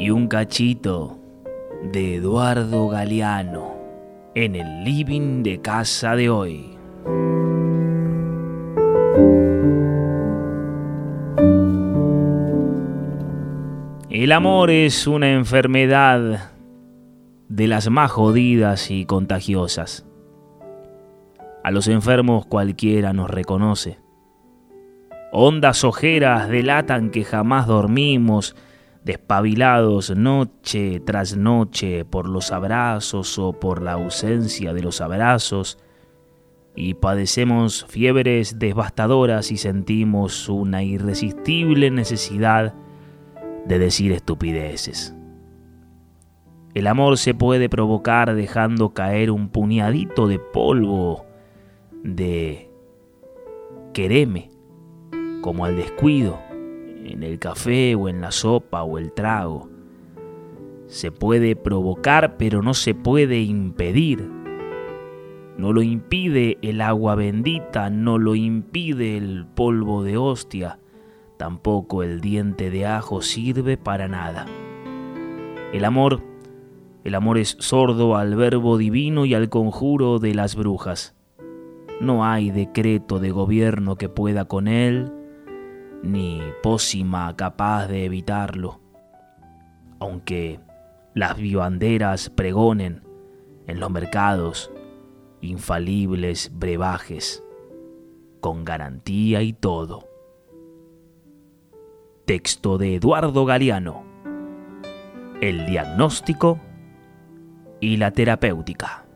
y un cachito de Eduardo Galeano en el living de casa de hoy. El amor es una enfermedad de las más jodidas y contagiosas. A los enfermos cualquiera nos reconoce. Hondas ojeras delatan que jamás dormimos, despabilados noche tras noche por los abrazos o por la ausencia de los abrazos, y padecemos fiebres devastadoras y sentimos una irresistible necesidad de decir estupideces. El amor se puede provocar dejando caer un puñadito de polvo de quereme, como al descuido, en el café o en la sopa o el trago. Se puede provocar, pero no se puede impedir. No lo impide el agua bendita, no lo impide el polvo de hostia, tampoco el diente de ajo sirve para nada. El amor, el amor es sordo al verbo divino y al conjuro de las brujas. No hay decreto de gobierno que pueda con él, ni pócima capaz de evitarlo. Aunque las vivanderas pregonen en los mercados infalibles brebajes, con garantía y todo. Texto de Eduardo Galeano. El diagnóstico y la terapéutica.